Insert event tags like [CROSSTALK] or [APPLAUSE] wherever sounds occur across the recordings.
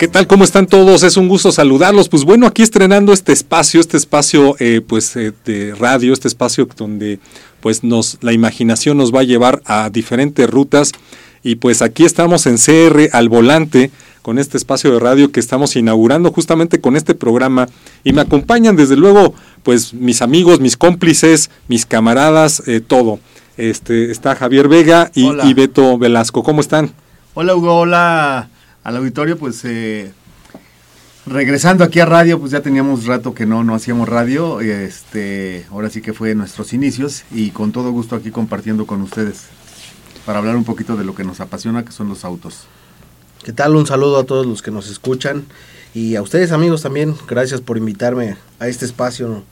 ¿Qué tal? ¿Cómo están todos? Es un gusto saludarlos. Pues bueno, aquí estrenando este espacio, este espacio eh, pues eh, de radio, este espacio donde pues nos la imaginación nos va a llevar a diferentes rutas y pues aquí estamos en CR al volante con este espacio de radio que estamos inaugurando justamente con este programa y me acompañan desde luego pues mis amigos, mis cómplices, mis camaradas, eh, todo. Este está Javier Vega y, y Beto Velasco. ¿Cómo están? Hola Hugo, hola al auditorio, pues eh, regresando aquí a radio, pues ya teníamos rato que no, no hacíamos radio, este, ahora sí que fue nuestros inicios y con todo gusto aquí compartiendo con ustedes para hablar un poquito de lo que nos apasiona, que son los autos. ¿Qué tal? Un saludo a todos los que nos escuchan y a ustedes amigos también, gracias por invitarme a este espacio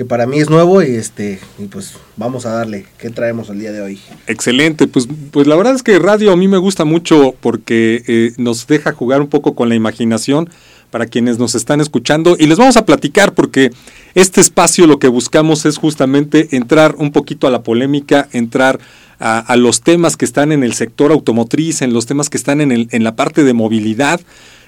que para mí es nuevo y este y pues vamos a darle qué traemos el día de hoy. Excelente, pues pues la verdad es que radio a mí me gusta mucho porque eh, nos deja jugar un poco con la imaginación para quienes nos están escuchando y les vamos a platicar porque este espacio lo que buscamos es justamente entrar un poquito a la polémica, entrar a, a los temas que están en el sector automotriz, en los temas que están en, el, en la parte de movilidad,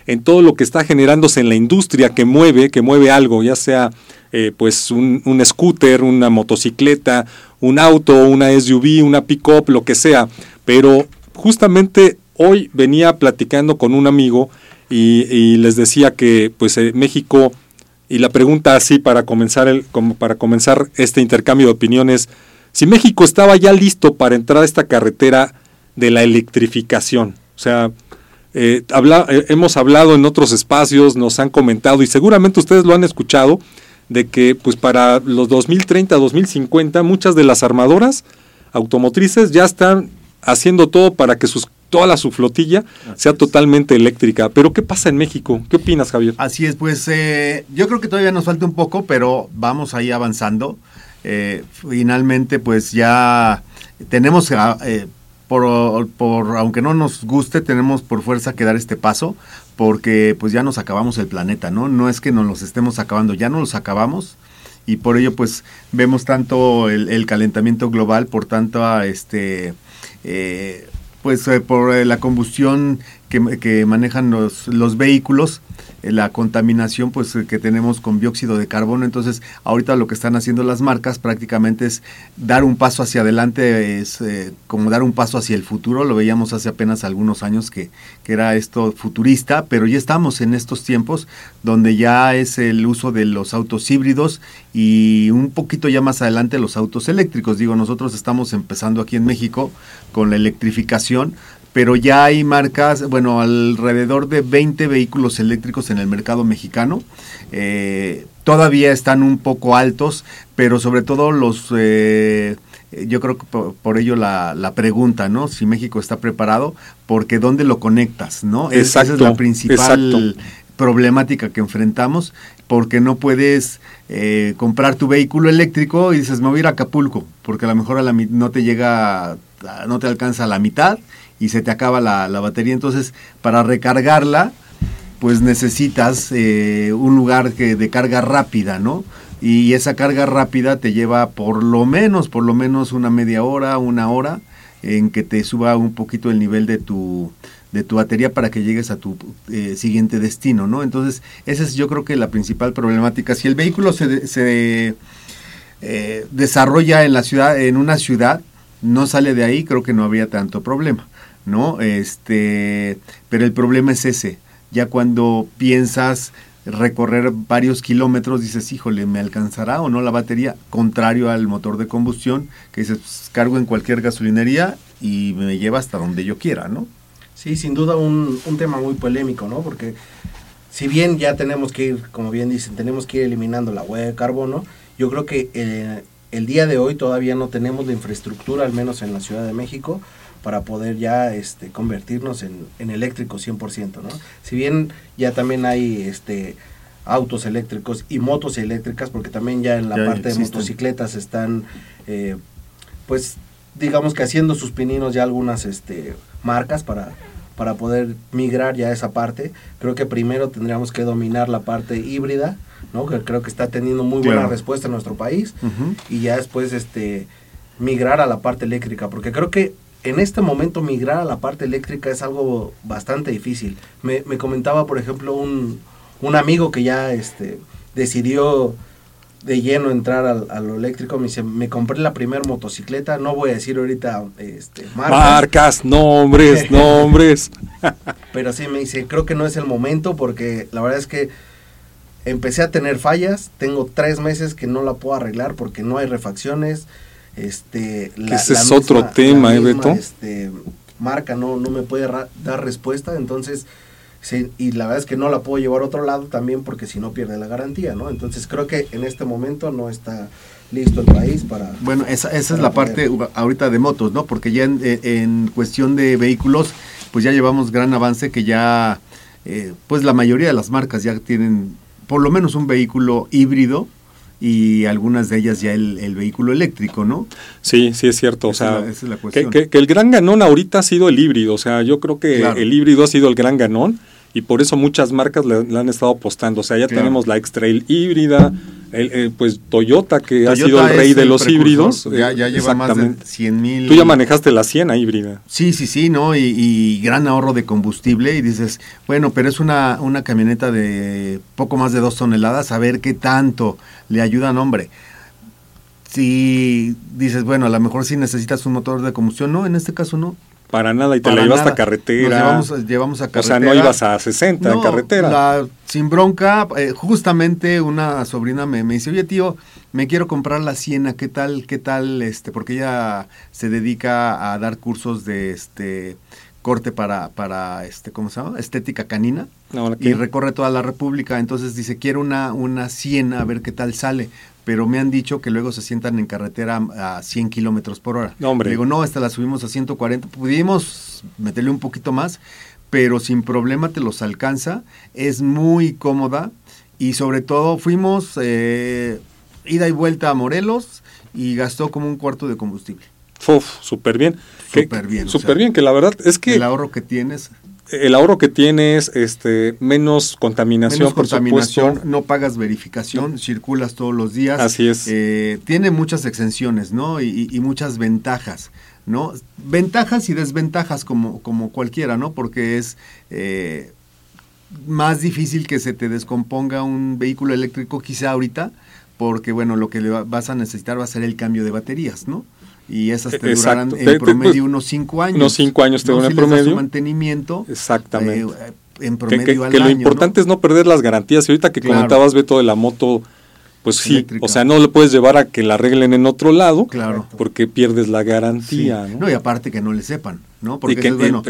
en todo lo que está generándose en la industria que mueve, que mueve algo, ya sea eh, pues un, un, scooter, una motocicleta, un auto, una SUV, una pick-up, lo que sea. Pero justamente hoy venía platicando con un amigo y, les decía que pues eh, México, y la pregunta así para comenzar, el, como para comenzar este intercambio de opiniones, si México estaba ya listo para entrar a esta carretera de la electrificación. O sea, eh, habla, eh, hemos hablado en otros espacios, nos han comentado y seguramente ustedes lo han escuchado, de que pues para los 2030, 2050 muchas de las armadoras automotrices ya están haciendo todo para que sus toda la, su flotilla sea totalmente eléctrica. Pero ¿qué pasa en México? ¿Qué opinas, Javier? Así es, pues eh, yo creo que todavía nos falta un poco, pero vamos ahí avanzando. Eh, finalmente, pues ya tenemos, eh, por, por, aunque no nos guste, tenemos por fuerza que dar este paso, porque pues ya nos acabamos el planeta, ¿no? No es que nos los estemos acabando, ya no los acabamos y por ello pues vemos tanto el, calentamiento global, por tanto este eh, pues eh, por eh, la combustión que, que manejan los, los vehículos, eh, la contaminación pues que tenemos con dióxido de carbono. Entonces, ahorita lo que están haciendo las marcas prácticamente es dar un paso hacia adelante, es eh, como dar un paso hacia el futuro. Lo veíamos hace apenas algunos años que, que era esto futurista, pero ya estamos en estos tiempos donde ya es el uso de los autos híbridos y un poquito ya más adelante los autos eléctricos. Digo, nosotros estamos empezando aquí en México con la electrificación, pero ya hay marcas, bueno, alrededor de 20 vehículos eléctricos en el mercado mexicano. Eh, todavía están un poco altos, pero sobre todo los... Eh, yo creo que por, por ello la, la, pregunta, ¿no? Si México está preparado, porque ¿dónde lo conectas, no? Exacto, Esa es la principal exacto. problemática que enfrentamos, porque no puedes eh, comprar tu vehículo eléctrico y dices, me voy a ir a Acapulco, porque a lo mejor a la, no te llega, no te alcanza a la mitad y se te acaba la, la batería. Entonces, para recargarla, pues necesitas eh, un lugar que, de carga rápida, ¿no? Y esa carga rápida te lleva por lo menos, por lo menos una media hora, una hora, en que te suba un poquito el nivel de tu, de tu batería para que llegues a tu eh, siguiente destino, ¿no? Entonces, esa es yo creo que la principal problemática. Si el vehículo se, se eh, desarrolla en la ciudad, en una ciudad, no sale de ahí, creo que no habría tanto problema. ¿No? Este, pero el problema es ese. Ya cuando piensas recorrer varios kilómetros, dices, híjole, ¿me alcanzará o no la batería? Contrario al motor de combustión, que dices, pues, cargo en cualquier gasolinería y me lleva hasta donde yo quiera, ¿no? Sí, sin duda un, un tema muy polémico, ¿no? Porque si bien ya tenemos que ir, como bien dicen, tenemos que ir eliminando la huella de carbono, yo creo que eh, el día de hoy todavía no tenemos la infraestructura, al menos en la Ciudad de México, para poder ya este, convertirnos en, en eléctrico 100%, ¿no? Si bien ya también hay este, autos eléctricos y motos eléctricas, porque también ya en la ya parte existen. de motocicletas están, eh, pues, digamos que haciendo sus pininos ya algunas este, marcas para, para poder migrar ya a esa parte. Creo que primero tendríamos que dominar la parte híbrida, ¿no? Que creo que está teniendo muy buena claro. respuesta en nuestro país. Uh -huh. Y ya después este migrar a la parte eléctrica, porque creo que en este momento migrar a la parte eléctrica es algo bastante difícil. Me, me comentaba, por ejemplo, un, un, amigo que ya este, decidió de lleno entrar al, a lo eléctrico. Me dice, me compré la primera motocicleta, no voy a decir ahorita este, marcas. Marcas, nombres, [LAUGHS] nombres. Pero sí, me dice, creo que no es el momento porque la verdad es que empecé a tener fallas, tengo tres meses que no la puedo arreglar porque no hay refacciones. Este, la, ese es otro tema, ¿eh, Beto? Este, marca no, no me puede dar respuesta, entonces, sí, y la verdad es que no la puedo llevar a otro lado también porque si no pierde la garantía, ¿no? Entonces creo que en este momento no está listo el país para... Bueno, esa, esa es la parte ahorita de motos, ¿no? Porque ya en, en, cuestión de vehículos, pues ya llevamos gran avance que ya, eh, pues la mayoría de las marcas ya tienen por lo menos un vehículo híbrido y algunas de ellas ya el, vehículo eléctrico, ¿no? Sí, sí es cierto. o sea, que, el gran ganón ahorita ha sido el híbrido. O sea, yo creo que el híbrido ha sido el gran ganón y por eso muchas marcas le, han estado apostando. O sea, ya tenemos la X-Trail híbrida, el, pues Toyota, que ha sido el rey de los híbridos. Ya, ya lleva más de 100 mil. Tú ya manejaste la Siena híbrida. Sí, sí, sí, ¿no? Y, gran ahorro de combustible. Y dices, bueno, pero es una, una camioneta de poco más de dos toneladas, a ver qué tanto le ayudan, hombre. Si dices, bueno, a lo mejor sí necesitas un motor de combustión, no, en este caso no para nada, y te la llevas a carretera. Nos llevamos, a carretera. O sea, no ibas a 60 en carretera. sin bronca, eh, justamente una sobrina me, me dice, oye tío, me quiero comprar la Siena, ¿qué tal, qué tal? este Porque ella se dedica a dar cursos de este corte para, para este, ¿cómo se llama? Estética canina. y recorre toda la República. Entonces dice, quiero una, una Siena, a ver qué tal sale pero me han dicho que luego se sientan en carretera a 100 kilómetros por hora. No, hombre. digo, no, esta la subimos a 140. Pudimos meterle un poquito más, pero sin problema te los alcanza. Es muy cómoda y sobre todo fuimos eh, ida y vuelta a Morelos y gastó como un cuarto de combustible. Súper bien. Súper bien. Súper bien, que la verdad es que... El ahorro que tienes el ahorro que tienes, este, menos contaminación, menos por contaminación, no pagas verificación, circulas todos los días. Así es. Eh, tiene muchas exenciones, ¿no? Y, muchas ventajas, ¿no? Ventajas y desventajas como, como cualquiera, ¿no? Porque es eh, más difícil que se te descomponga un vehículo eléctrico quizá ahorita, porque, bueno, lo que le vas a necesitar va a ser el cambio de baterías, ¿no? Y esas te durarán en promedio unos cinco años. Unos cinco años te duran en promedio. mantenimiento. Exactamente. Eh, en promedio que, lo importante es no perder las garantías. Y ahorita que comentabas, Beto, de la moto, pues sí, o sea, no le puedes llevar a que la arreglen en otro lado, claro. porque pierdes la garantía. ¿no? y aparte que no le sepan, ¿no? Porque es, bueno,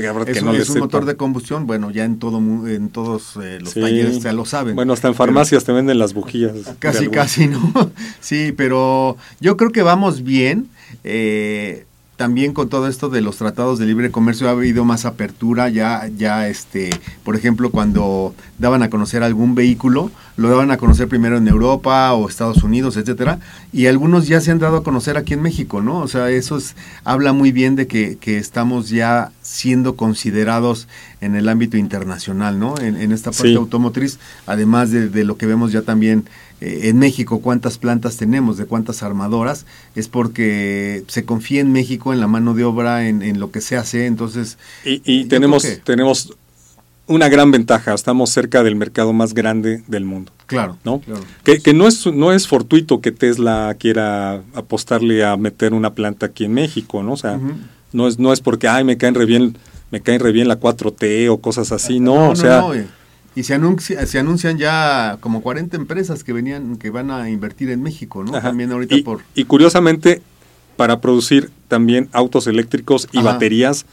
es, un motor de combustión, bueno, ya en todo en todos eh, los talleres ya lo saben. Bueno, hasta en farmacias te venden las bujías. Casi, casi, ¿no? [LAUGHS] sí, pero yo creo que vamos bien. Eh, también con todo esto de los tratados de libre comercio ha habido más apertura, ya, ya este, por ejemplo, cuando daban a conocer algún vehículo, lo daban a conocer primero en Europa o Estados Unidos, etcétera, y algunos ya se han dado a conocer aquí en México, ¿no? O sea, eso habla muy bien de que, estamos ya siendo considerados en el ámbito internacional, ¿no? En, esta parte automotriz, además de, de lo que vemos ya también eh, en México cuántas plantas tenemos, de cuántas armadoras, es porque se confía en México en la mano de obra, en, lo que se hace, entonces... Y, tenemos, tenemos una gran ventaja, estamos cerca del mercado más grande del mundo. Claro. ¿no? Que, no, es, no es fortuito que Tesla quiera apostarle a meter una planta aquí en México, ¿no? O sea, no, es, no es porque, ay, me caen re bien, me caen re bien la 4T o cosas así, [LAUGHS] no, o sea... Eh. Y se, anuncia, se anuncian ya como 40 empresas que venían que van a invertir en México, ¿no? También ahorita y, por y curiosamente para producir también autos eléctricos y baterías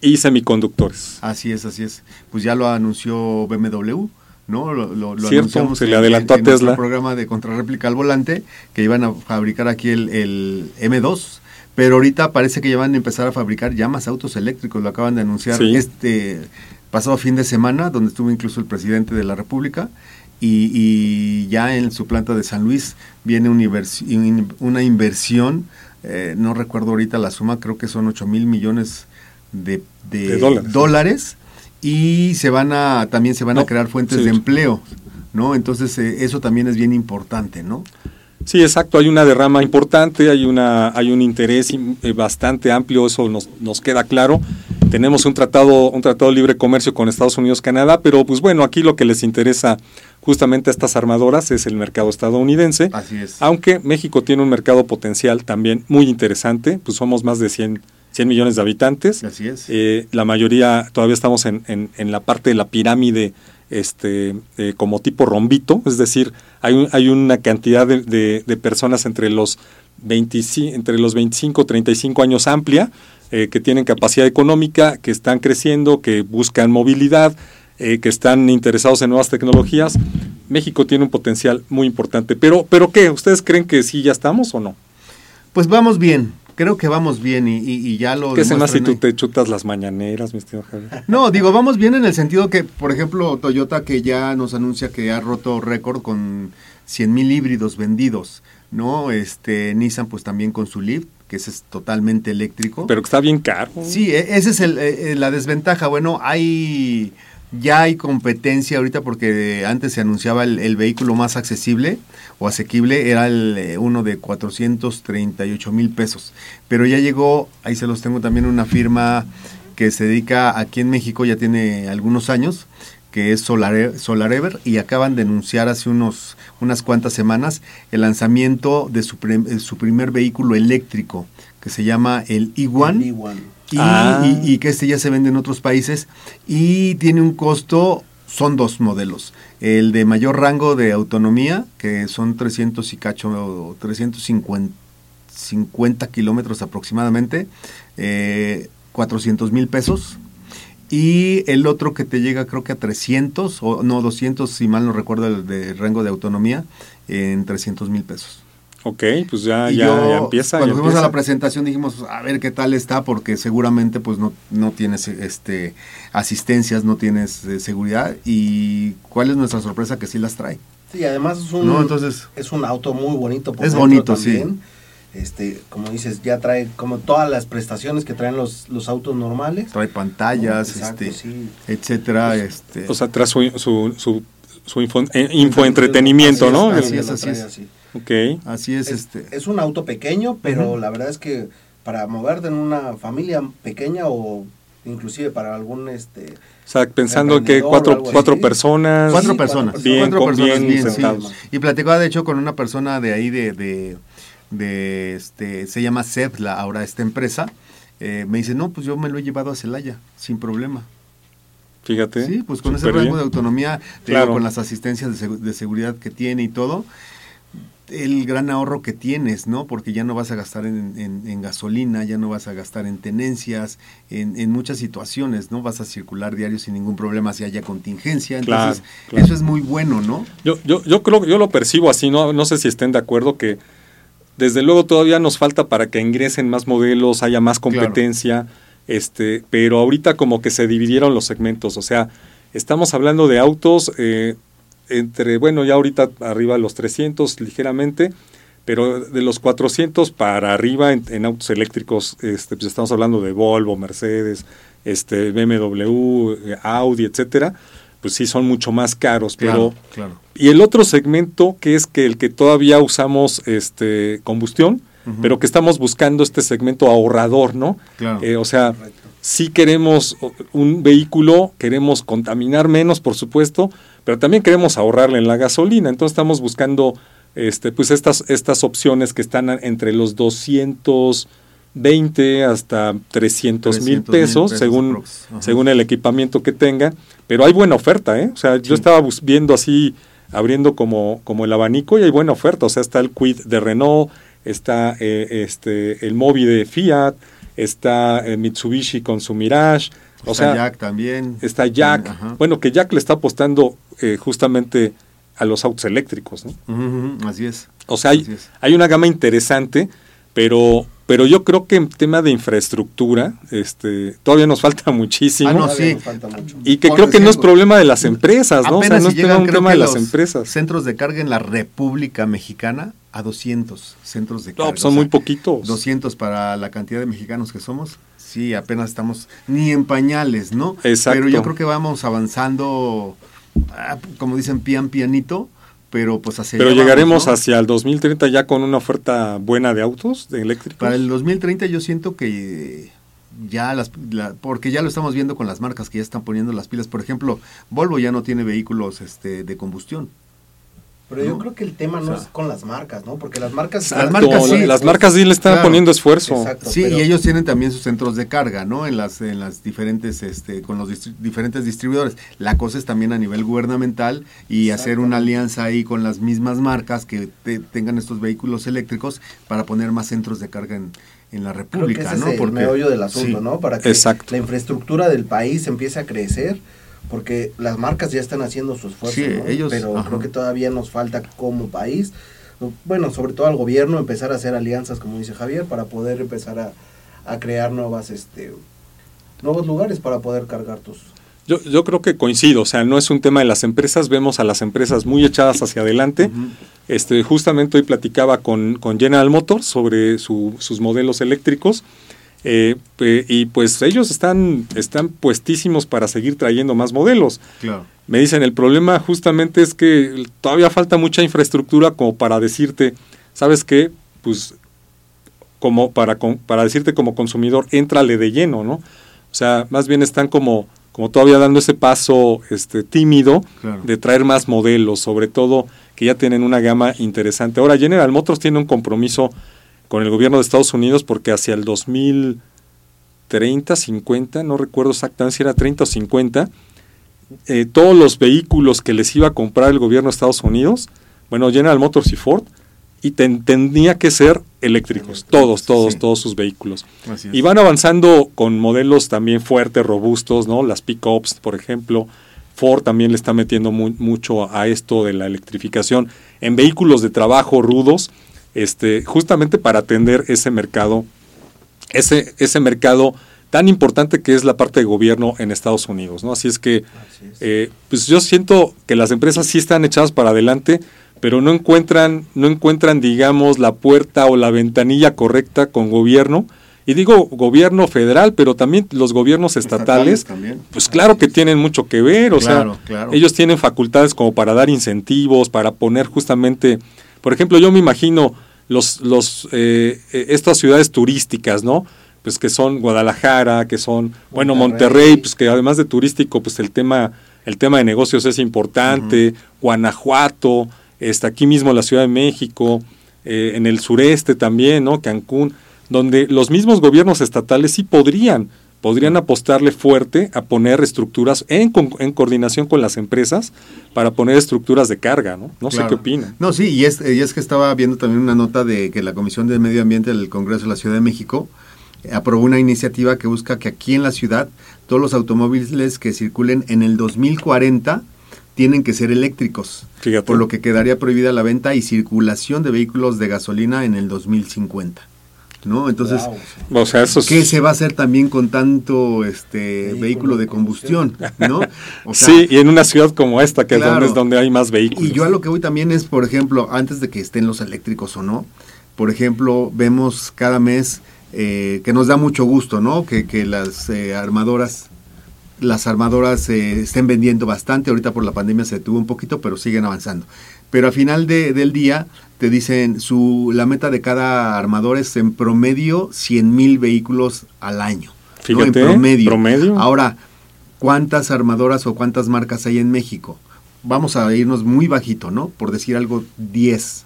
y semiconductores. Así es, así es. Pues ya lo anunció BMW, ¿no? Lo, lo, Cierto, se le adelantó a Tesla. programa de contrarréplica al volante que iban a fabricar aquí el, el M2 pero ahorita parece que ya van a empezar a fabricar ya más autos eléctricos, lo acaban de anunciar este pasado fin de semana, donde estuvo incluso el presidente de la República, y, ya en su planta de San Luis viene una inversión, eh, no recuerdo ahorita la suma, creo que son 8 mil millones de, dólares. y se van a, también se van a crear fuentes de empleo, ¿no? Entonces eh, eso también es bien importante, ¿no? Sí, exacto, hay una derrama importante, hay, una, hay un interés eh, bastante amplio, eso nos, nos queda claro. Tenemos un tratado, un tratado de libre comercio con Estados Unidos, Canadá, pero pues bueno, aquí lo que les interesa justamente a estas armadoras es el mercado estadounidense. Así es. Aunque México tiene un mercado potencial también muy interesante, pues somos más de 100, 100 millones de habitantes. Así es. Eh, la mayoría todavía estamos en, en, en la parte de la pirámide este, eh, como tipo rombito, es decir, hay, un, hay una cantidad de, de, de, personas entre los, 25, entre los 25 35 años amplia, eh, que tienen capacidad económica, que están creciendo, que buscan movilidad, eh, que están interesados en nuevas tecnologías. México tiene un potencial muy importante. Pero, pero ¿qué? ¿Ustedes creen que sí ya estamos o no? Pues vamos bien creo que vamos bien y, y, y ya lo... ¿Qué se más si tú te chutas las mañaneras, mi estimado Javier? [LAUGHS] No, digo, vamos bien en el sentido que, por ejemplo, Toyota que ya nos anuncia que ha roto récord con 100 mil híbridos vendidos, ¿no? Este, Nissan pues también con su Leaf, que ese es totalmente eléctrico. Pero que está bien caro. Sí, esa es el, eh, la desventaja. Bueno, hay ya hay competencia ahorita porque antes se anunciaba el, el vehículo más accesible o asequible, era el, eh, uno de 438 mil pesos. Pero ya llegó, ahí se los tengo también, una firma que se dedica aquí en México, ya tiene algunos años, que es Solar, Solarever, y acaban de anunciar hace unos, unas cuantas semanas el lanzamiento de su, pre, su primer vehículo eléctrico, que se llama el Iguan. El Iguan. Y, ah. y, y, que este ya se vende en otros países y tiene un costo, son dos modelos. El de mayor rango de autonomía, que son 300 y cacho, 350 50 kilómetros aproximadamente, eh, 400 mil pesos. Y el otro que te llega creo que a 300, o no, 200 si mal no recuerdo el de rango de autonomía, en 300 mil pesos. Ok, pues ya, ya, yo, ya, empieza. Cuando ya fuimos empieza. a la presentación dijimos, a ver qué tal está, porque seguramente pues no, no tienes este, asistencias, no tienes eh, seguridad. Y cuál es nuestra sorpresa que sí las trae. Sí, además es un, no, entonces, es un auto muy bonito. es bonito, también. sí. Este, como dices, ya trae como todas las prestaciones que traen los, los autos normales. Trae pantallas, Exacto, este, sí. etcétera. Pues, este. O sea, trae su, su, su, su info, eh, infoentretenimiento, ¿no? Así es, así es. Así. Okay. Así es, es, este. Es un auto pequeño, pero uh -huh. la verdad es que para moverte en una familia pequeña o inclusive para algún este o sea, pensando que cuatro, cuatro personas. Cuatro personas. Bien, cuatro personas bien, bien, sí. Y platicaba de hecho con una persona de ahí de, de, de este, se llama Zepla, ahora esta empresa. Eh, me dice, no, pues yo me lo he llevado a Celaya, sin problema. Fíjate. Sí, pues con ese rango bien. de autonomía, claro. digo, con las asistencias de, seg de, seguridad que tiene y todo, el gran ahorro que tienes, ¿no? Porque ya no vas a gastar en, en, en gasolina, ya no vas a gastar en tenencias, en, en, muchas situaciones, ¿no? Vas a circular diario sin ningún problema si haya contingencia. Entonces, claro, claro. eso es muy bueno, ¿no? Yo, yo, yo creo yo lo percibo así, ¿no? No sé si estén de acuerdo que desde luego todavía nos falta para que ingresen más modelos, haya más competencia, claro. este, pero ahorita como que se dividieron los segmentos, o sea, estamos hablando de autos eh, entre, bueno, ya ahorita arriba los 300 ligeramente, pero de los 400 para arriba en, en autos eléctricos, este, pues estamos hablando de Volvo, Mercedes, este, BMW, Audi, etcétera, pues sí son mucho más caros, claro, pero claro. y el otro segmento que es que el que todavía usamos este combustión, uh -huh. pero que estamos buscando este segmento ahorrador, ¿no? Claro. Eh, o sea, si sí queremos un vehículo, queremos contaminar menos, por supuesto, pero también queremos ahorrarle en la gasolina, entonces estamos buscando este pues estas estas opciones que están entre los 220 hasta 300 mil pesos, pesos, según según el equipamiento que tenga, pero hay buena oferta, ¿eh? O sea, sí. yo estaba viendo así abriendo como como el abanico y hay buena oferta, o sea, está el Quid de Renault, está eh, este el Mobi de Fiat, está eh, Mitsubishi con su Mirage, o está sea, Jack también. Está Jack. Ajá. Bueno, que Jack le está apostando eh, justamente a los autos eléctricos, ¿no? Uh -huh, así es. O sea, hay, hay, una gama interesante, pero, pero yo creo que en tema de infraestructura, este, todavía nos falta [LAUGHS] muchísimo. Ah, no, sí. Y que Por creo ejemplo, que no es problema de las empresas, ¿no? O sea, no si es llegan, un tema de las empresas. Centros de carga en la República Mexicana a 200 centros de carga. No, pues son o sea, muy poquitos. 200 para la cantidad de mexicanos que somos. Sí, apenas estamos ni en pañales, ¿no? Exacto. Pero yo creo que vamos avanzando, ah, como dicen, pian pianito, pero pues hacia Pero llegaremos vamos, ¿no? hacia el 2030 ya con una oferta buena de autos, de eléctricos. Para el 2030 yo siento que ya las, la- porque ya lo estamos viendo con las marcas que ya están poniendo las pilas. Por ejemplo, Volvo ya no tiene vehículos este, de combustión. Pero yo creo que el tema no O sea, es con las marcas, ¿no? Porque las marcas... Las marcas sí. las marcas sí le están Claro. poniendo esfuerzo. Exacto. Sí, pero- y ellos tienen también sus centros de carga, ¿no? En las, en las diferentes, este, con los distri- diferentes distribuidores. La cosa es también a nivel gubernamental y hacer una alianza ahí con las mismas marcas que te- tengan estos vehículos eléctricos para poner más centros de carga en, en la Creo que República, ese ¿no? es el Porque- meollo del asunto, sí. ¿no? Para que Exacto. la infraestructura del país empiece a crecer, porque las marcas ya están haciendo su esfuerzo, Sí, ¿no? ellos- pero ajá. creo que todavía nos falta como país, bueno, sobre todo al gobierno, empezar a hacer alianzas, como dice Javier, para poder empezar a, a crear nuevas, este, nuevos lugares para poder cargar tus... Yo, yo creo que coincido, o sea, no es un tema de las empresas, vemos a las empresas muy echadas hacia adelante. Este, justamente hoy platicaba con, con General Motors sobre su- sus modelos eléctricos eh, pe- y pues ellos están, están puestísimos para seguir trayendo más modelos. Claro. Me dicen, el problema justamente es que todavía falta mucha infraestructura como para decirte, ¿sabes qué? Pues como para, para decirte como consumidor, éntrale de lleno, ¿no? O sea, más bien están como, como todavía dando ese paso este, tímido Claro. de traer más modelos, sobre todo que ya tienen una gama interesante. Ahora, General Motors tiene un compromiso con el gobierno de Estados Unidos porque hacia el 2030, 50, no recuerdo exactamente si era 30 o 50, eh, todos los vehículos que les iba a comprar el gobierno de Estados Unidos, bueno, General Motors y Ford, y ten- tenía que ser eléctricos, todos, todos, sí. todos sus vehículos. Y van avanzando con modelos también fuertes, robustos, ¿no? Las pickups, por ejemplo. Ford también le está metiendo mu- mucho a esto de la electrificación en vehículos de trabajo rudos, este, justamente para atender ese mercado, ese, ese mercado tan importante que es la parte de gobierno en Estados Unidos, ¿no? Así es que Así es. eh, pues yo siento que las empresas sí están echadas para adelante, pero no encuentran, no encuentran, digamos, la puerta o la ventanilla correcta con gobierno. Y digo gobierno federal, pero también los gobiernos estatales, Estatales también. pues claro que tienen mucho que ver, o Claro, sea, claro. ellos tienen facultades como para dar incentivos, para poner justamente, por ejemplo, yo me imagino los, los, eh, eh, estas ciudades turísticas, ¿no? Pues que son Guadalajara, que son, bueno, Monterrey. Monterrey, pues que además de turístico, pues el tema, el tema de negocios es importante, Guanajuato, está aquí mismo la Ciudad de México, eh, en el sureste también, ¿no? Cancún, donde los mismos gobiernos estatales sí podrían, podrían apostarle fuerte a poner estructuras en, en coordinación con las empresas para poner estructuras de carga, ¿no? No sé qué opinan. No, sí, y es, y es que estaba viendo también una nota de que la Comisión de Medio Ambiente del Congreso de la Ciudad de México eh, aprobó una iniciativa que busca que aquí en la ciudad todos los automóviles que circulen en el 2040 tienen que ser eléctricos, Fíjate. por lo que quedaría prohibida la venta y circulación de vehículos de gasolina en el 2050. ¿No? Entonces, Wow. O sea, eso es- ¿qué se va a hacer también con tanto este Vehículo de combustión? ¿no? [LAUGHS] O sea, sí, y en una ciudad como esta, que es Claro. donde es donde hay más vehículos. y yo a lo que voy también es, por ejemplo, antes de que estén los eléctricos o no, por ejemplo, vemos cada mes eh, que nos da mucho gusto, ¿no? Que, que las eh, armadoras, las armadoras eh, estén vendiendo bastante. Ahorita por la pandemia se detuvo un poquito, pero siguen avanzando. Pero al final de- del día te dicen su la meta de cada armador es en promedio 100 mil vehículos al año. ¿no? Fíjate, en promedio. promedio. Ahora, ¿cuántas armadoras o cuántas marcas hay en México? Vamos a irnos muy bajito, ¿no? Por decir algo, 10,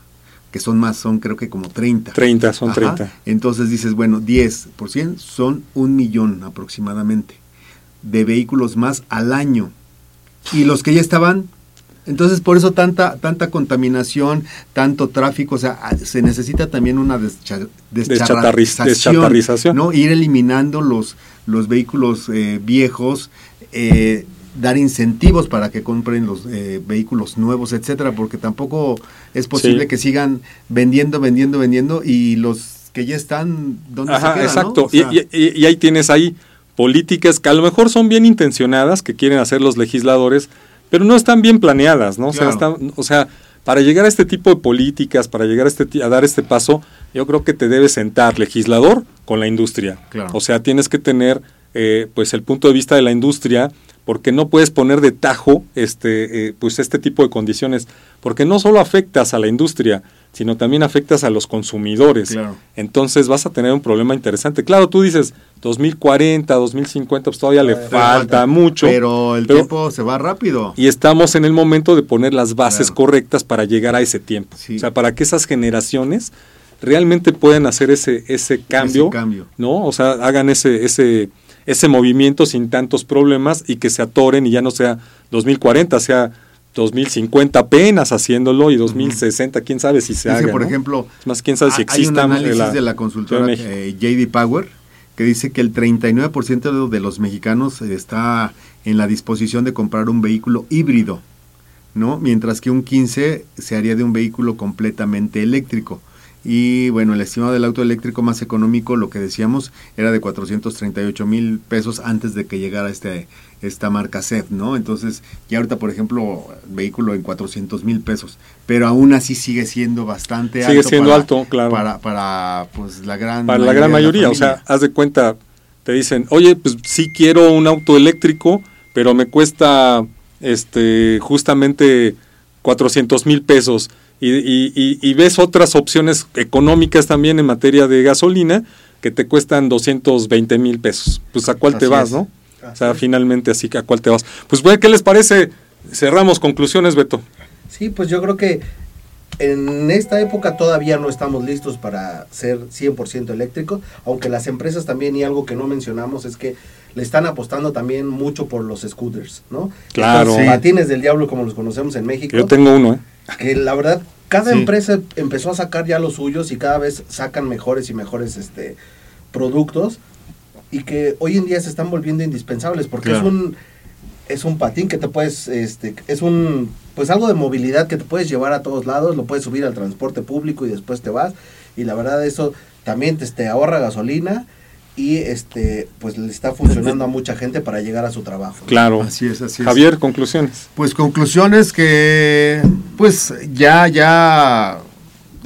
que son más, son creo que como 30. 30, son Ajá. 30. Entonces dices, bueno, 10 por 100 son un millón aproximadamente de vehículos más al año. Y los que ya estaban, entonces por eso tanta tanta contaminación, tanto tráfico, o sea, a- se necesita también una descha- descharrización. ¿no? Ir eliminando los, los vehículos eh, viejos, eh, dar incentivos para que compren los eh, vehículos nuevos, etcétera, porque tampoco es posible Sí. que sigan vendiendo, vendiendo, vendiendo y los que ya están, ¿dónde Ajá, se quedan, exacto. no? O sea, y, y- y ahí tienes ahí políticas que a lo mejor son bien intencionadas, que quieren hacer los legisladores, pero no están bien planeadas, ¿no? O sea, están- o sea, para llegar a este tipo de políticas, para llegar a, este, a dar este paso, yo creo que te debes sentar legislador con la industria. Claro. O sea, tienes que tener eh, pues el punto de vista de la industria porque no puedes poner de tajo este, eh, pues este tipo de condiciones, porque no solo afectas a la industria, sino también afectas a los consumidores. Entonces vas a tener un problema interesante. Claro, tú dices 2040, 2050, pues todavía le falta, mucho. Pero el tiempo se va rápido. Y estamos en el momento de poner las bases correctas para llegar a ese tiempo. O sea, para que esas generaciones realmente puedan hacer ese, ese cambio, cambio, ¿no? O sea, hagan ese, ese, ese movimiento sin tantos problemas y que se atoren y ya no sea 2040, sea 2050 apenas haciéndolo y 2060, quién sabe si se haga. por ejemplo, más quién sabe si exista. Hay un análisis de la consultora eh, JD Power que dice que el 39% de los mexicanos está en la disposición de comprar un vehículo híbrido, ¿no? Mientras que un 15 se haría de un vehículo completamente eléctrico. Y bueno, el estimado del auto eléctrico más económico, lo que decíamos, era de 438 mil pesos antes de que llegara este, esta marca SED, ¿no? Entonces, ya ahorita, por ejemplo, vehículo en 400 mil pesos, pero aún así sigue siendo bastante alto. Sigue siendo alto, claro. Para, para pues, la gran Para la gran mayoría, o sea, haz de cuenta, te dicen, oye, pues sí quiero un auto eléctrico, pero me cuesta este justamente 400 mil pesos y, ves otras opciones económicas también en materia de gasolina que te cuestan 220 mil pesos. Pues a cuál te vas, ¿no? o sea, finalmente así que a cuál te vas. Pues bueno, ¿qué les parece? Cerramos conclusiones, Beto. Sí, pues yo creo que en esta época todavía no estamos listos para ser 100% eléctricos, aunque las empresas también, y algo que no mencionamos, es que le están apostando también mucho por los scooters, ¿no? Claro. Los patines del diablo, como los conocemos en México. Yo tengo uno, ¿eh? Que la verdad, cada empresa empezó a sacar ya los suyos y cada vez sacan mejores y mejores este, productos y que hoy en día se están volviendo indispensables porque es un es un patín que te puedes este es un pues algo de movilidad que te puedes llevar a todos lados, lo puedes subir al transporte público y después te vas y la verdad eso también te, te ahorra gasolina y este pues le está funcionando a mucha gente para llegar a su trabajo. Claro. Así es, así es. Javier, conclusiones. Pues conclusiones que pues ya ya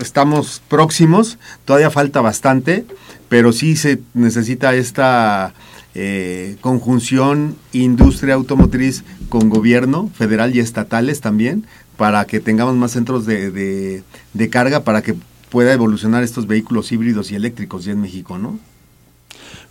estamos próximos, todavía falta bastante, pero sí se necesita esta eh, conjunción industria automotriz con gobierno federal y estatales también, para que tengamos más centros de, de, de carga, para que pueda evolucionar estos vehículos híbridos y eléctricos ya en México, ¿no?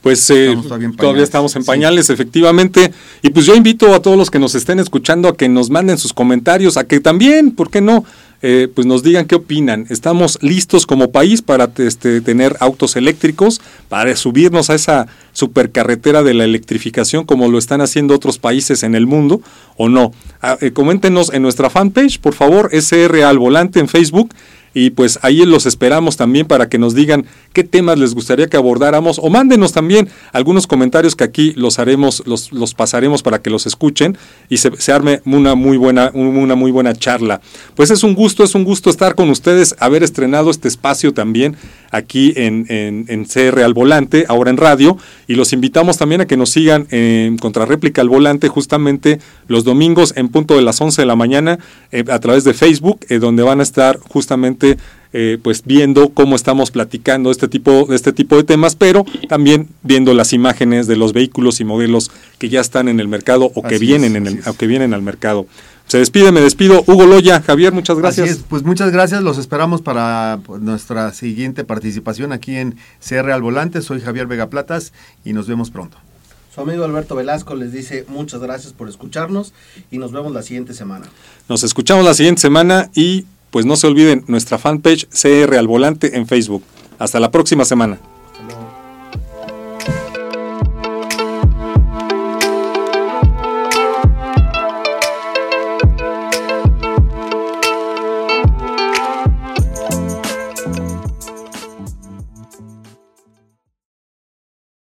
pues eh, todavía, estamos en pañales, efectivamente. Y pues yo invito a todos los que nos estén escuchando a que nos manden sus comentarios, a que también, ¿por qué no? Eh, pues nos digan qué opinan. Estamos listos como país para este, tener autos eléctricos, para subirnos a esa supercarretera de la electrificación como lo están haciendo otros países en el mundo o no. Ah, eh, coméntenos en nuestra fanpage, por favor, SR al volante en Facebook y pues ahí los esperamos también para que nos digan qué temas les gustaría que abordáramos o mándenos también algunos comentarios que aquí los haremos, los, los pasaremos para que los escuchen y se, arme una muy buena, una muy buena charla. Pues es un gusto, es un gusto estar con ustedes, haber estrenado este espacio también aquí en, en, en CR al volante, ahora en radio, y los invitamos también a que nos sigan en Contrarréplica al volante justamente los domingos en punto de las 11 de la mañana eh, a través de Facebook, eh, donde van a estar justamente eh, pues viendo cómo estamos platicando este tipo, de este tipo de temas, pero también viendo las imágenes de los vehículos y modelos que ya están en el mercado o que vienen en el, o que vienen al mercado. Se despide, me despido. Hugo Loya, Javier, muchas gracias. pues muchas gracias. Los esperamos para pues, nuestra siguiente participación aquí en CR al Volante. Soy Javier Vega Platas y nos vemos pronto. Su amigo Alberto Velasco les dice muchas gracias por escucharnos y nos vemos la siguiente semana. Nos escuchamos la siguiente semana y pues no se olviden nuestra fanpage CR al Volante en Facebook. Hasta la próxima semana.